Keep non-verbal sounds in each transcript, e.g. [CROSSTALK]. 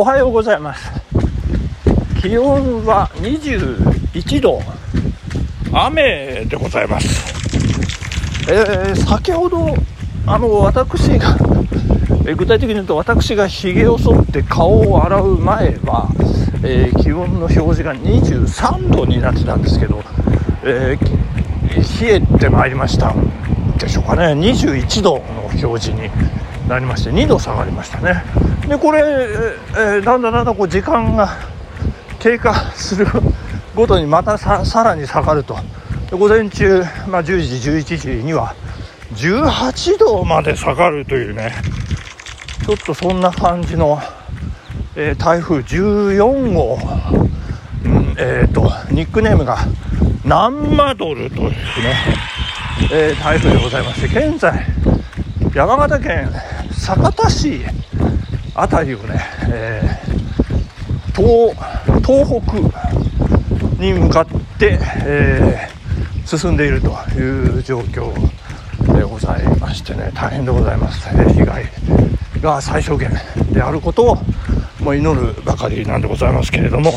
おはようございます。気温は21度。雨でございます。えー、先ほどあの私が、え、具体的に言うと私がひげを剃って顔を洗う前は、えー、気温の表示が23度になってたんですけど、え冷えてまいりました。でしょうかね。21度の表示に。なりまして2度下がりましたね。でこれ、えー、だんだんだんだんこう時間が経過するごとにまたさらに下がると。午前中、まあ、10時11時には18度まで下がるというね。ちょっとそんな感じの、えー、台風14号、うんえーと、ニックネームがナンマドルというね、えー、台風でございまして現在山形県酒田市辺りをね、えー、東東北に向かって、えー、進んでいるという状況でございましてね大変でございます、え、被害が最小限であることをも祈るばかりなんでございますけれども、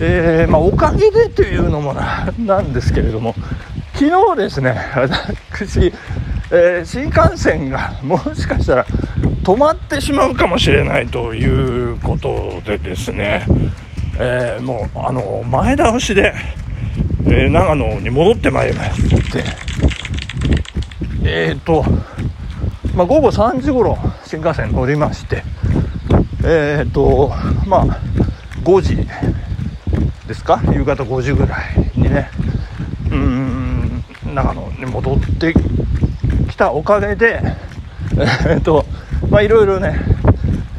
えー、まあ、おかげでというのもなんですけれども昨日ですね私えー、新幹線がもしかしたら止まってしまうかもしれないということでですね、えー、もうあの前倒しで、えー、長野に戻ってまいりましてえっ、と、まあ、午後3時頃新幹線乗りましてえっ、とまあ5時ですか？夕方5時ぐらいにねうん長野に戻って来たおかげで、えっと、まあいろいろね、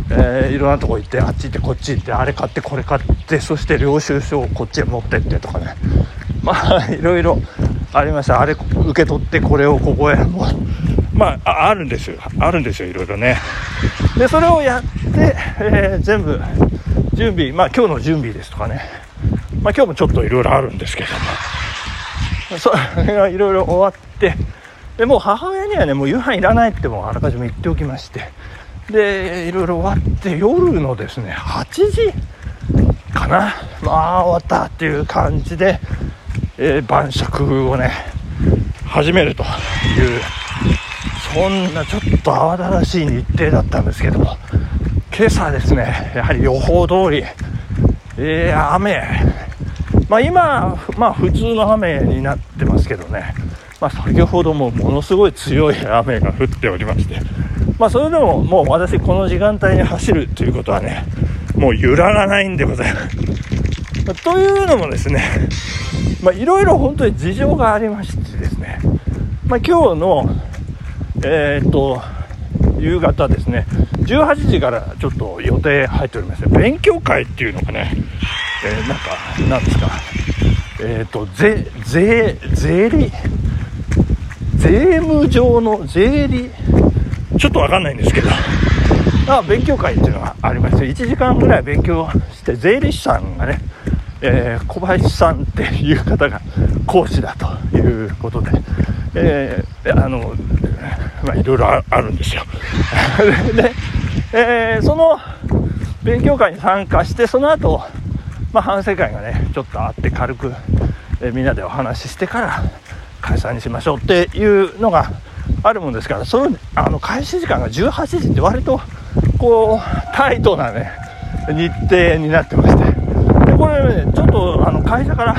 えー、いろんなとこ行って、あっち行ってこっち行って、あれ買ってこれ買って、そして領収書をこっちへ持ってってとかね、まあ [LAUGHS] いろいろありました。あれ受け取ってこれをここへ、も、まあ、あるんですよ。あるんですよ、いろいろね。で、それをやって、えー、全部、準備、まあ今日の準備ですとかね、まあ今日もちょっといろいろあるんですけども、それがいろいろ終わって、でもう母にはねもう夕飯いらないってもあらかじめ言っておきまして。でいろいろ終わって夜のですね8時かな。まあ終わったっていう感じで、えー、晩酌をね始めるというそんなちょっと慌ただしい日程だったんですけども。今朝ですねやはり予報通り、えー、雨。まあ今まあ普通の雨になってますけどね。まあ、先ほどもものすごい強い雨が降っておりまして、まあ、それでももう私この時間帯に走るということはねもう揺らがないんでございます。というのもですねいろいろ本当に事情がありましてですね、まあ、今日のえー、っと夕方ですね18時からちょっと予定入っておりまして勉強会っていうのがね、えー、なんかなんですかえー、っと税税税理税務上の税理。ちょっとわかんないんですけど。あ勉強会っていうのがありまして1時間ぐらい勉強して税理士さんがね、えー、小林さんっていう方が講師だということで、えー、あのまあいろいろあるんですよ。[LAUGHS] で、えー、その勉強会に参加してその後、まあ反省会がねちょっとあって軽く、えみんなでお話ししてから解散にしましょうっていうのがあるもんですからそのあの開始時間が18時って割とこうタイトなね日程になってまして。でこれねちょっとあの会社から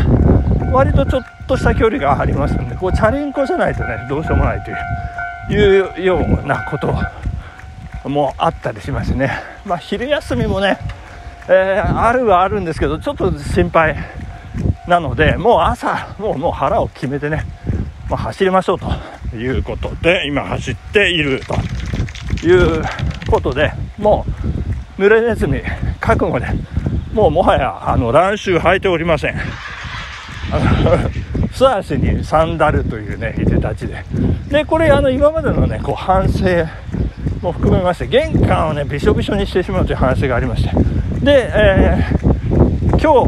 割とちょっとした距離がありますんでこうチャリンコじゃないとねどうしようもないといういうようなこともあったりしましね、まあ、昼休みもね、えー、あるはあるんですけどちょっと心配なのでもう朝もうもう腹を決めてねまあ、走りましょうということで今走っているということでもう濡れネズミ覚悟でもうもはやあの乱臭履いておりません。[LAUGHS] 素足にサンダルというねいでたちで。でこれあの今までのねこう反省も含めまして玄関をねびしょびしょにしてしまうという話がありまして。で、えー、今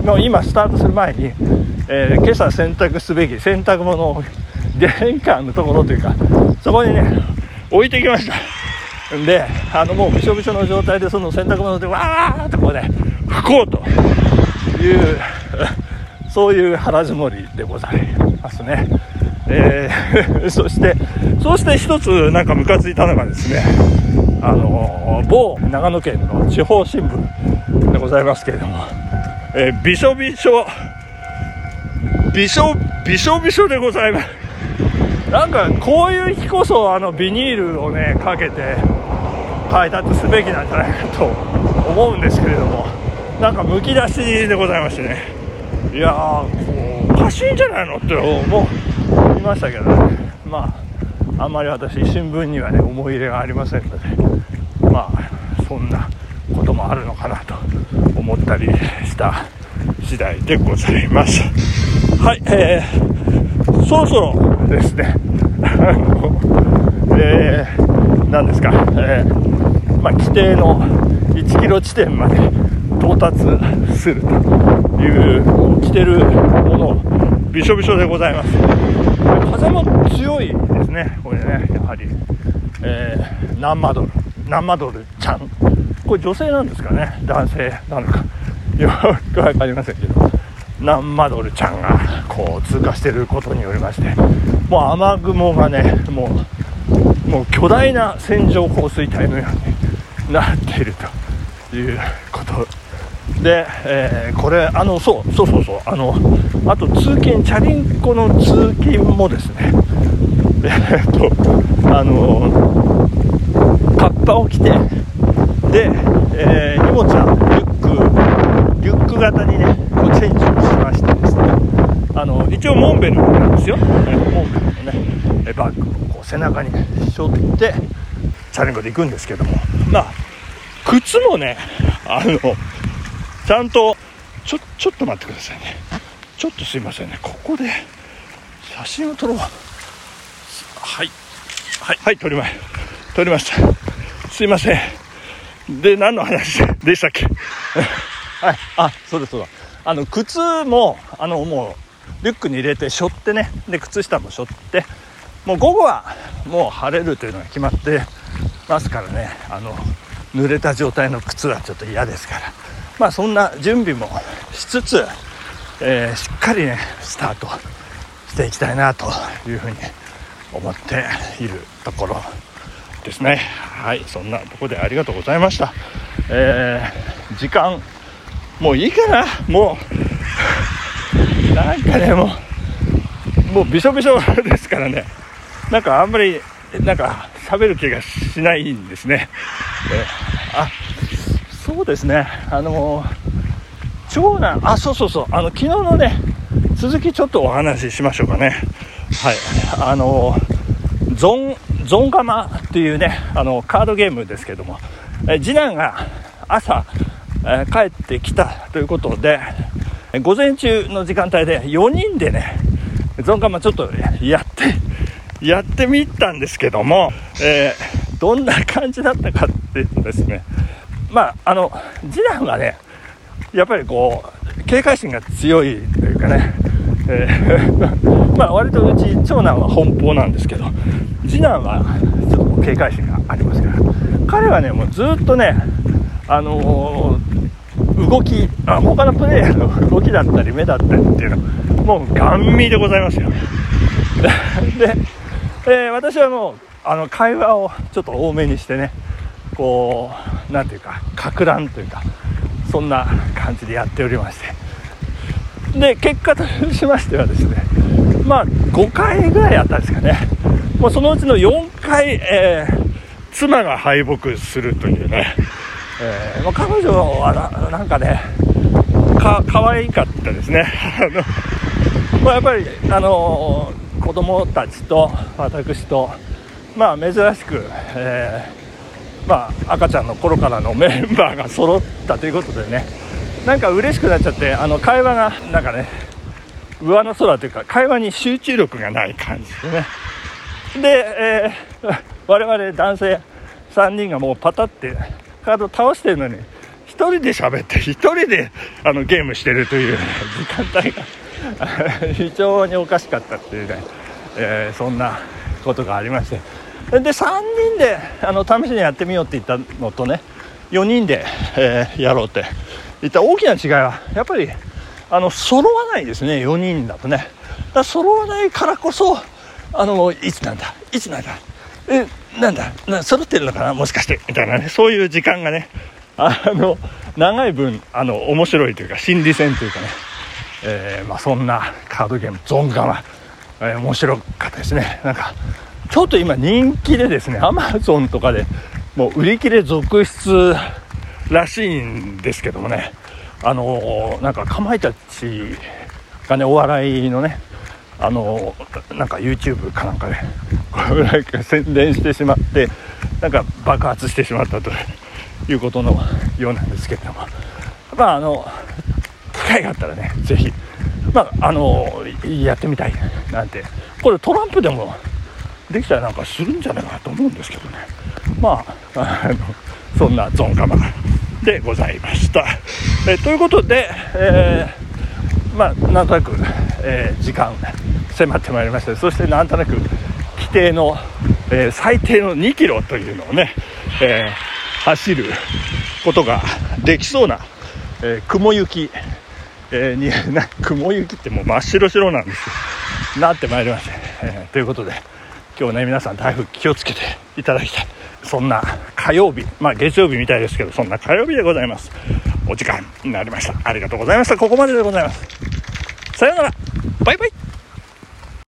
日の今スタートする前にえー、今朝洗濯すべき洗濯物を [LAUGHS] 玄関のところというかそこにね置いてきましたであのもうびしょびしょの状態でその洗濯物でわーっとこうね拭こうという [LAUGHS] そういう腹積もりでございますね。えー、[LAUGHS] そしてそして一つなんかムカついたのがですねあの某長野県の地方新聞ございますけれども、えー、びしょびしょ。びしょびしょびしょでございます。なんかこういう日こそあのビニールをねかけて配達すべきなんじゃないかと思うんですけれども。なんかむき出しでございましてね。いやーおかしいんじゃないのって思いましたけどね。まああんまり私新聞にはね思い入れがありませんので。まあそんなこともあるのかなと。思ったりした次第でございます。はい、えー、そろそろですね。[LAUGHS] えー、何ですか、えー、まあ、規定の1キロ地点まで到達するという着てるものびしょびしょでございます。風も強いですねこれねやはり、えー、ナンマドルナンマドルちゃん。これ女性なんですかね？男性なのか。よく分かりませんけど。ナンマドルちゃんがこう通過していることによりまして。もう雨雲がねもうもう巨大な線状降水帯のようになっているということ。で、えー、これあのそうそうそうそうあのあと通勤チャリンコの通勤もですね。えー、っとあのカッパを着てで、えー、荷物はリュックリュック型にねこうチェンジをしましてですね。あの一応モンベルなんですよ、モンベルのねバッグをこう背中に背負ってチャリンコで行くんですけども。まあ靴もねあのちゃんとちょちょっと待ってくださいね。ちょっとすいませんね。ここで写真を撮ろう。はい。はい。はい撮りま撮りました。すいません。で何の話でしたっけ？[LAUGHS] はい。あそうですそうだ。あの靴もあのもうリュックに入れて背負ってね。で靴下も背負って。もう午後はもう晴れるというのが決まってますからね。あの濡れた状態の靴はちょっと嫌ですから。まあそんな準備もしつつ、えー、しっかりねスタートしていきたいなというふうに思っているところですね。はいそんなとこでありがとうございました、えー、時間もういいかな？もう [LAUGHS] なんかねもうもうびしょびしょですからね。なんかあんまりなんか喋る気がしないんですね、えー、あそうですね、あの長男、あ、そうそうそう、あの昨日のね、続きちょっとお話ししましょうかね。はい、あのゾン、ゾンガマっていうね、あのカードゲームですけども、え次男が朝、え帰ってきたということで、午前中の時間帯で4人でね、ゾンガマちょっとやって、やってみたんですけども、えー、どんな感じだったかっていうとですね、まあ、あの、次男はね、やっぱりこう、警戒心が強いというかね、えー、まあ、割とうち長男は奔放なんですけど、次男はちょっと警戒心がありますから、彼はね、もうずっとね、あのー、動きあ、他のプレイヤーの動きだったり目だったりっていうのもうガン見でございますよ。で、えー、私はもう、あの、会話をちょっと多めにしてね、こう何ていうかかく乱というかそんな感じでやっておりましてで結果としましてはですねまあ5回ぐらいやったんですかね。もうそのうちの4回、えー、妻が敗北するというね、えー、まあ、彼女はななんかねか可愛かったですね。[LAUGHS] あの、まあ、やっぱりあの子供たちと私とまあ珍しく、えーまあ、赤ちゃんの頃からのメンバーが揃ったということでね。なんか嬉しくなっちゃってあの会話がなんかね上の空というか会話に集中力がない感じですね。で、えー、我々男性3人がもうパタってカード倒してるのに1人で喋って1人であのゲームしてるという時間帯が非常におかしかったっていうね、えー、そんなことがありまして。で3人であの試しにやってみようって言ったのとね4人で、えー、やろうって。言った大きな違いはやっぱりあの揃わないですね4人だとね。だ揃わないからこそあのいつなんだいつなんだ。えなんだな揃ってるのかなもしかして。みたいなねそういう時間がね。あの長い分あの面白いというか心理戦というかね、えー、まあ、そんなカードゲームゾンガマ、えー、面白かったですね。なんかちょっと今人気でですねアマゾンとかでもう売り切れ続出らしいんですけどもね。あの、なんかかまいたちがねお笑いのねあのなんか YouTube かなんかで、[LAUGHS] なんか宣伝してしまってなんか爆発してしまったということのようなんですけれども。まああの機会があったらね是非まああのやってみたいなんて。これトランプでもできたらなんかするんじゃないかなと思うんですけどね。まああのそんなゾンカマがでございました。えということで、えー、まあなんとなく、えー、時間迫ってまいりました。そしてなんとなく規定の、えー、最低の2キロというのをね、え走ることができそうな、え雲行き、えにな雲行きってもう真っ白白なんです。なってまいりまして、えということで今日ね皆さん台風気をつけていただきたい。そんな火曜日。まあ月曜日みたいですけどそんな火曜日でございます。お時間になりました。ありがとうございました。ここまででございます。さようなら。バイバイ。